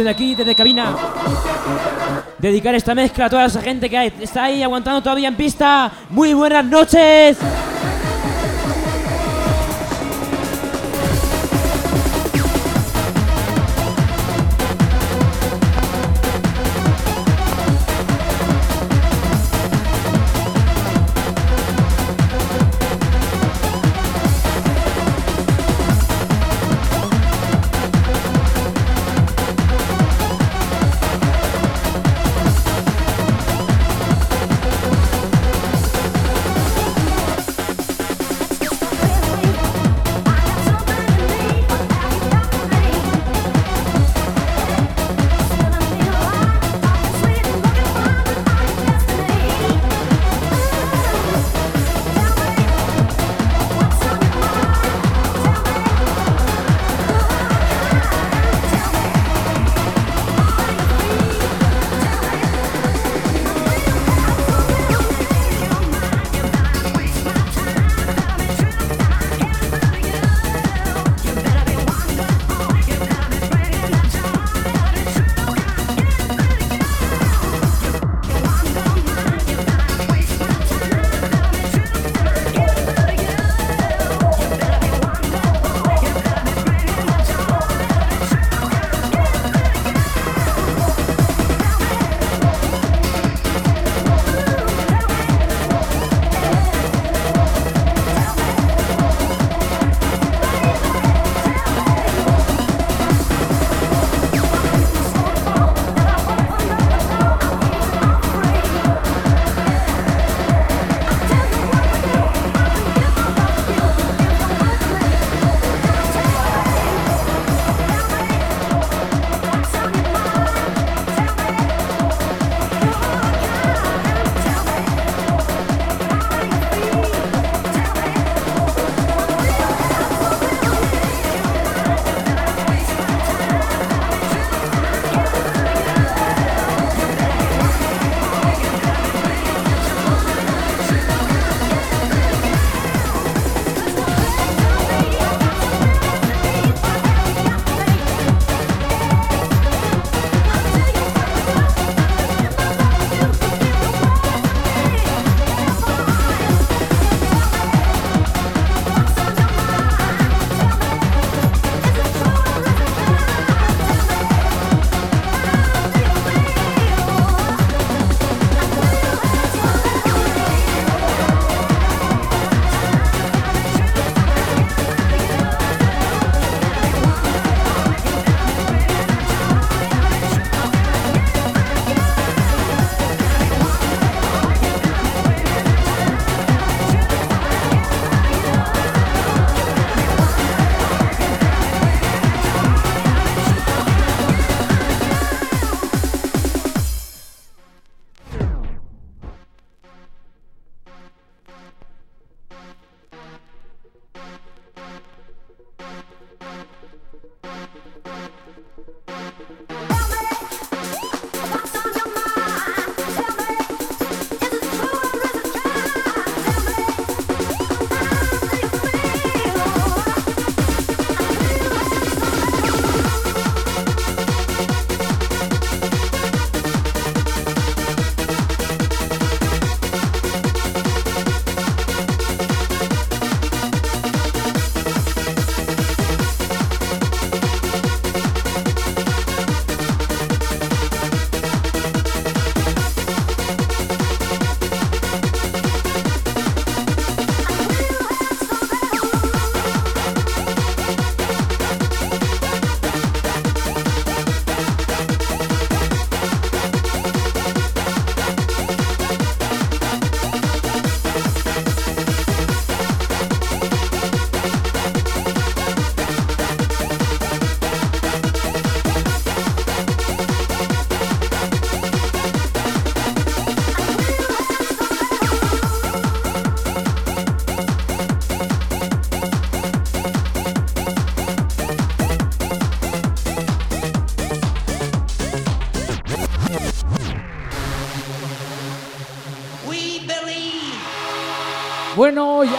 desde aquí, desde cabina, dedicar esta mezcla a toda esa gente que está ahí aguantando todavía en pista. Muy buenas noches.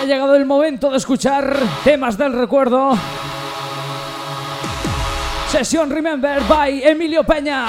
Ha llegado el momento de escuchar temas del recuerdo. Sesión Remember by Emilio Peña.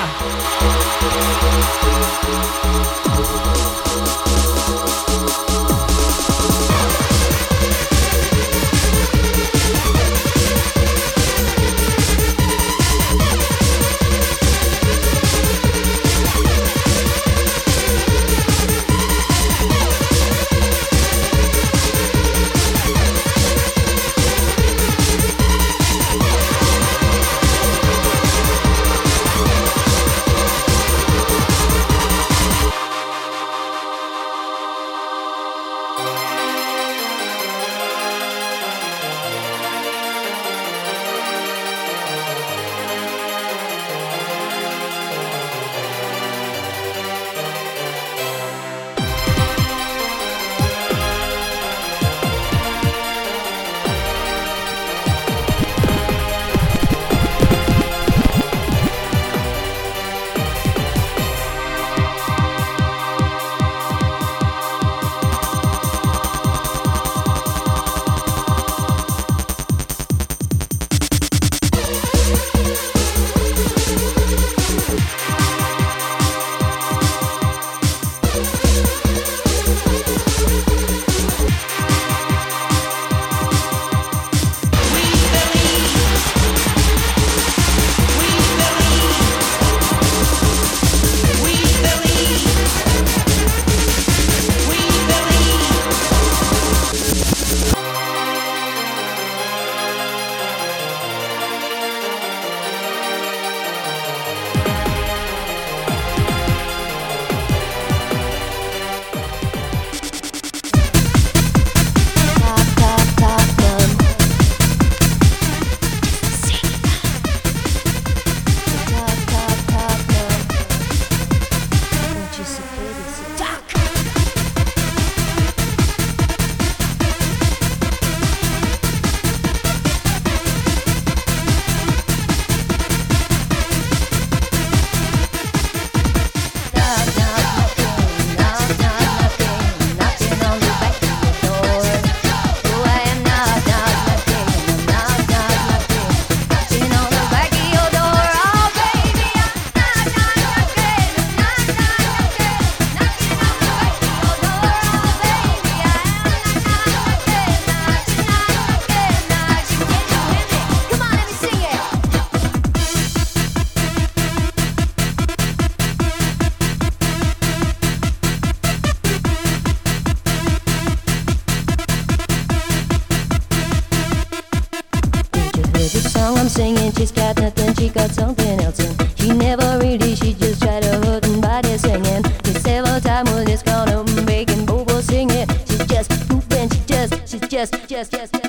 singing, she's got nothing, she got something else in. She never really, she just tried to hurt and body singing. The several times was just gonna make and singing. She's just pooping, she just, she's just, just, just. just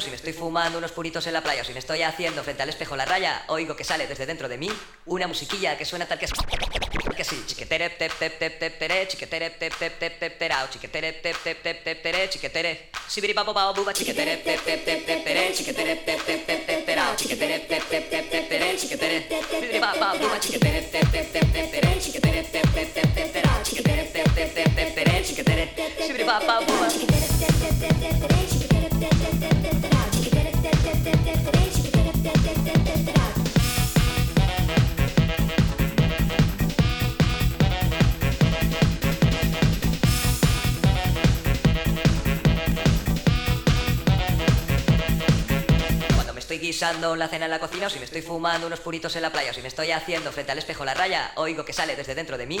si me estoy fumando unos puritos en la playa, o si me estoy haciendo frente al espejo la raya, oigo que sale desde dentro de mí una musiquilla que suena tal que que sí, chiquetere tep tep tep tep tere, chiquetere tep tep tep tep chiquetere tep tep tep tep tere, chiquetere. Buba chiquetere chiquetere chiquetere chiquetere. Chiquetere chiquetere chiquetere tep tep tep tep tere, chiquetere. Estoy guisando la cena en la cocina, o si me estoy fumando unos puritos en la playa, o si me estoy haciendo frente al espejo la raya, oigo que sale desde dentro de mí.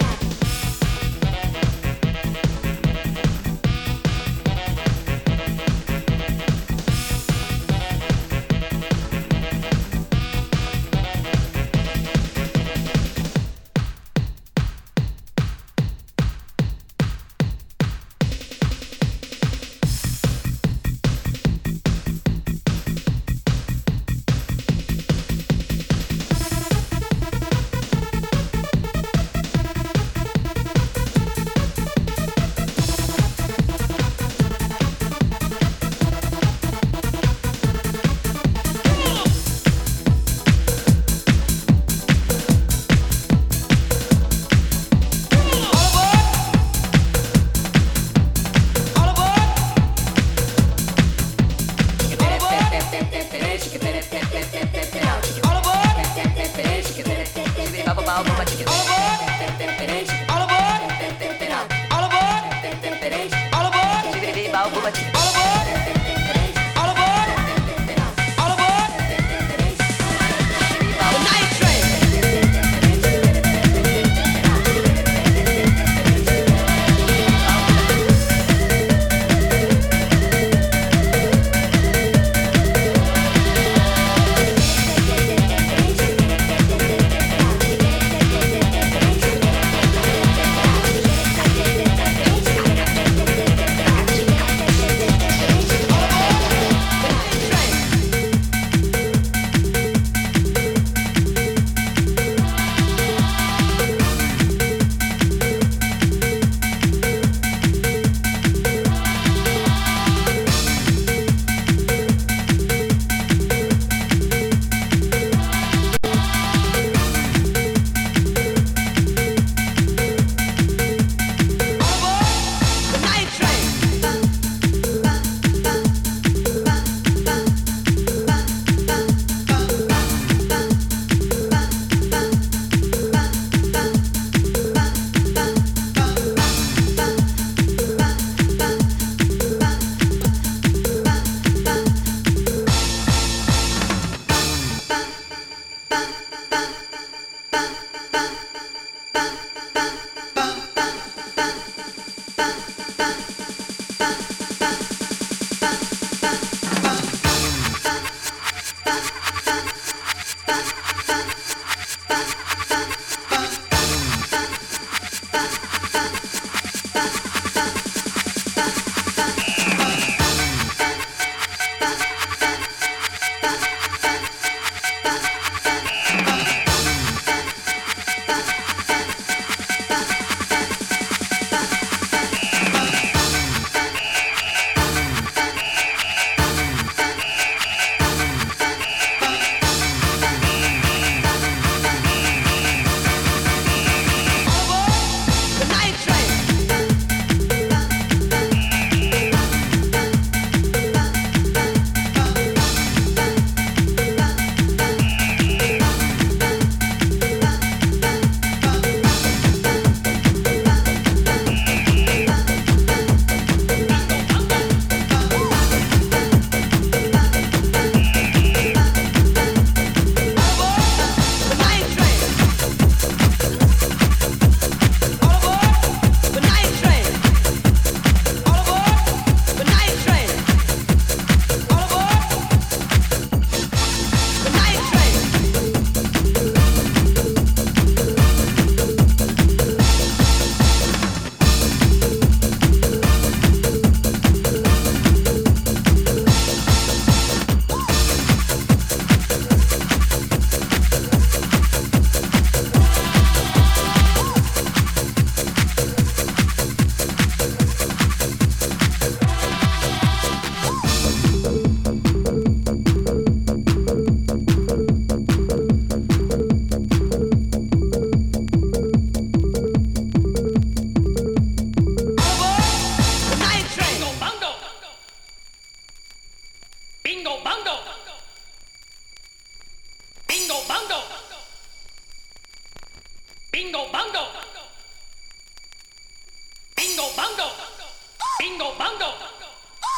ビンゴバンド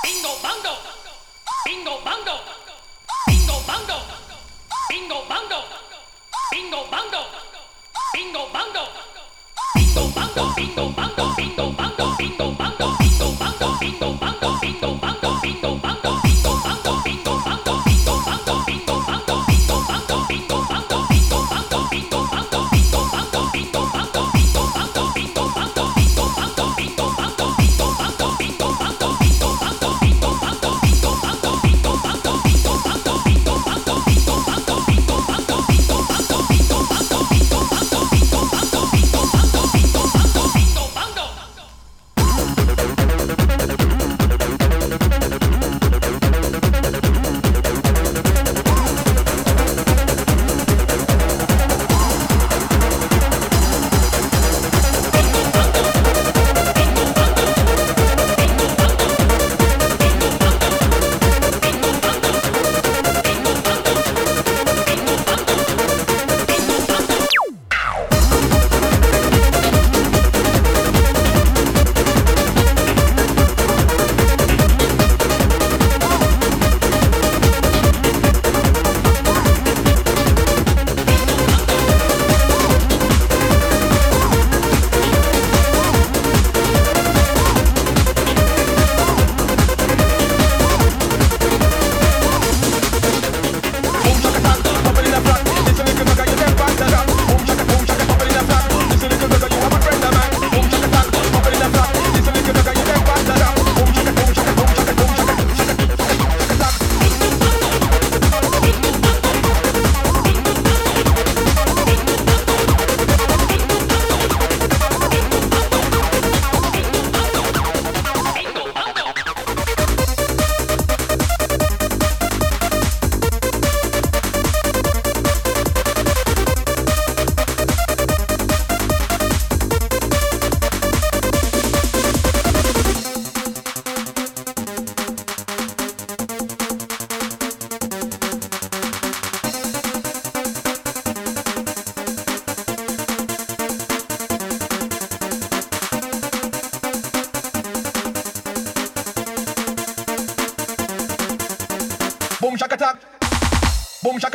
ビンゴバンドビンゴバンドビンゴバンドビンゴバンドビンゴバンドビンゴバンドビンゴバンドビンゴバンドビンゴバンドビンゴバンドビンゴバンドビンゴバンドビンゴバンドビンゴバンドビンゴバンドビンゴバンドビンゴバンド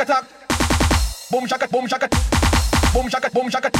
attack. Boom shaka, boom shaka, boom shaka, boom shaka.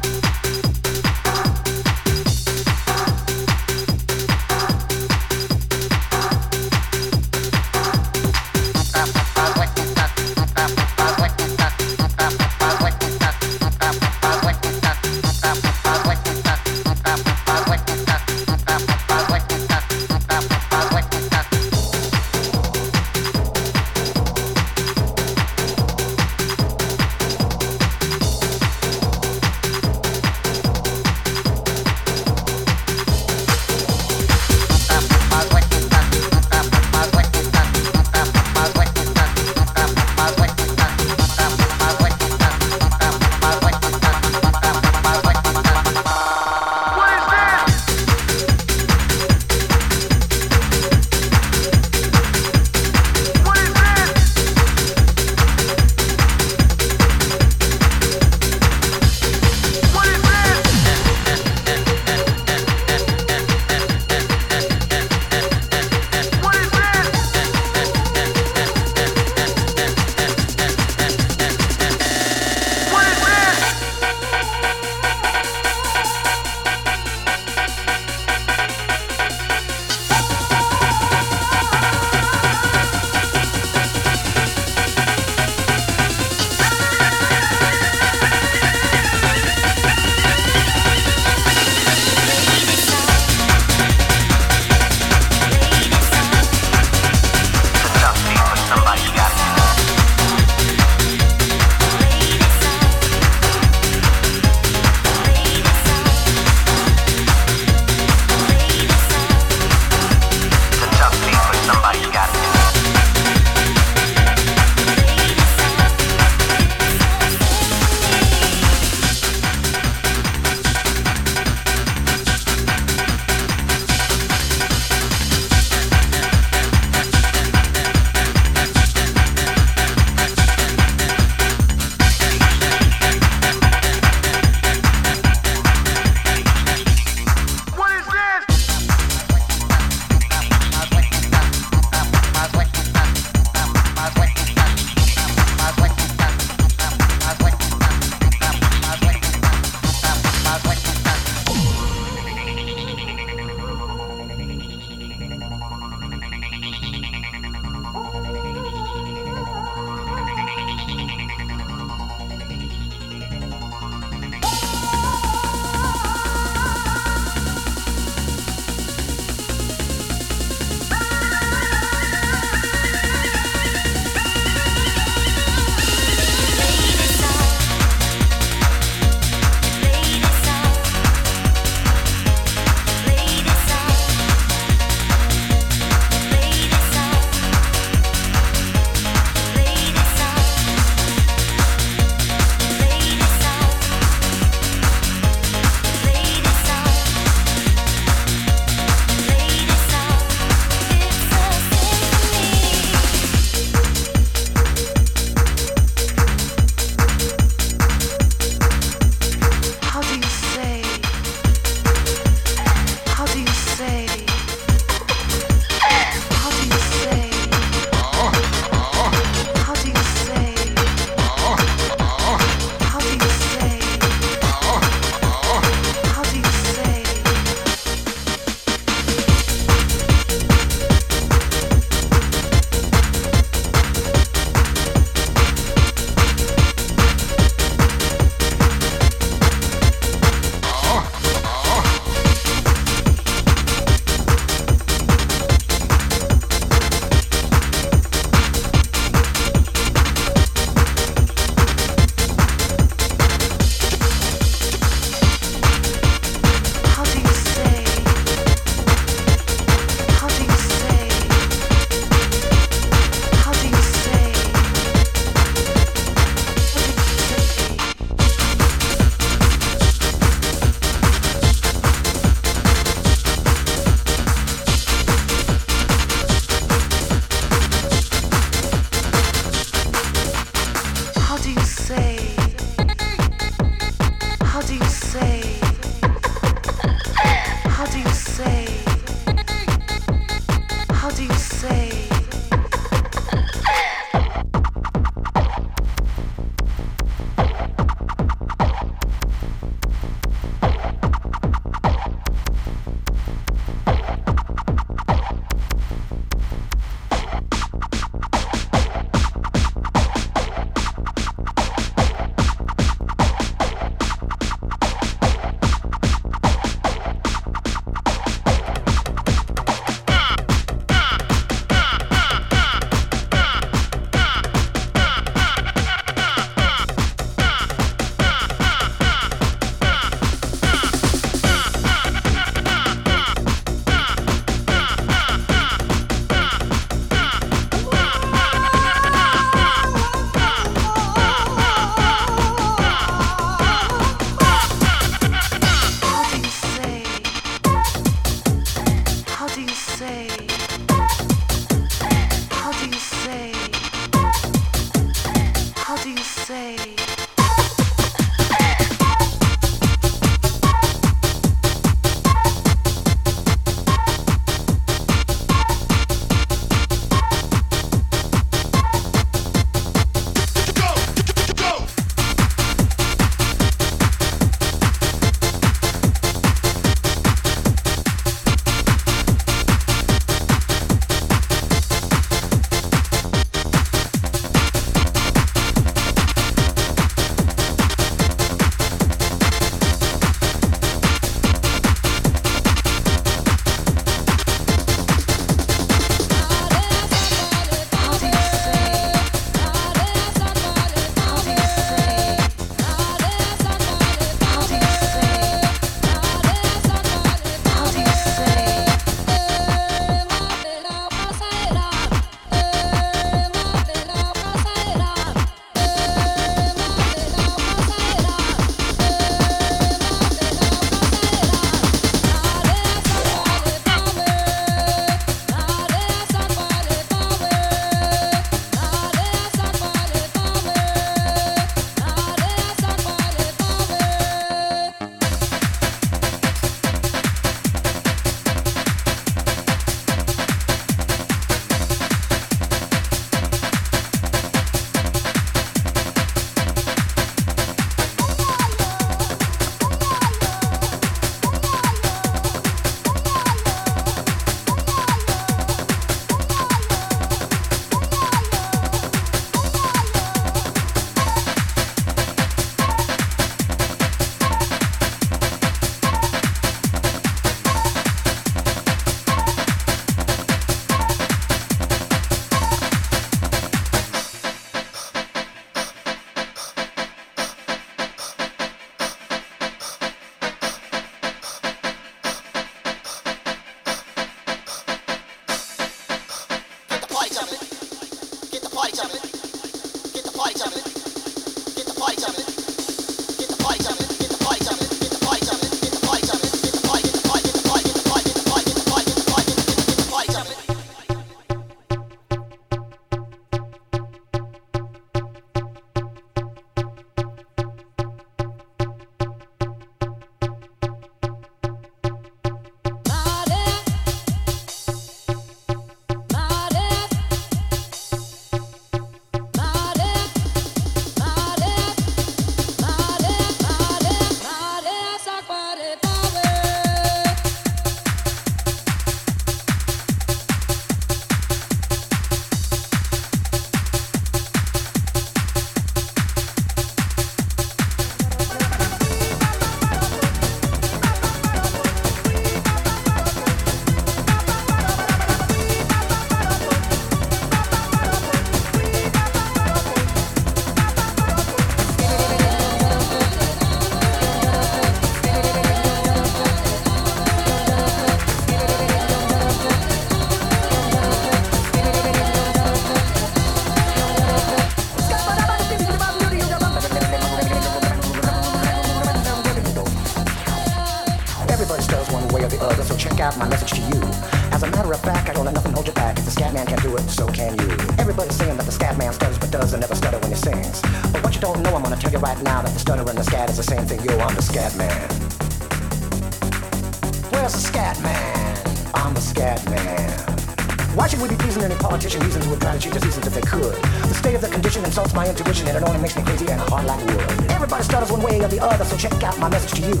my intuition and it only makes me crazy and hard like wood. Everybody stutters one way or the other, so check out my message to you.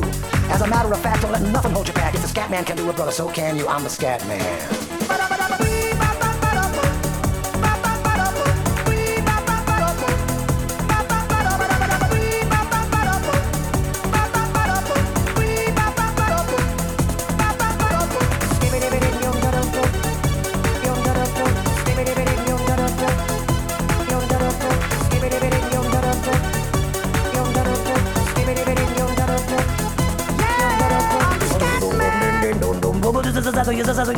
As a matter of fact, don't let nothing hold you back. If the scat man can do it, brother, so can you. I'm the scat man.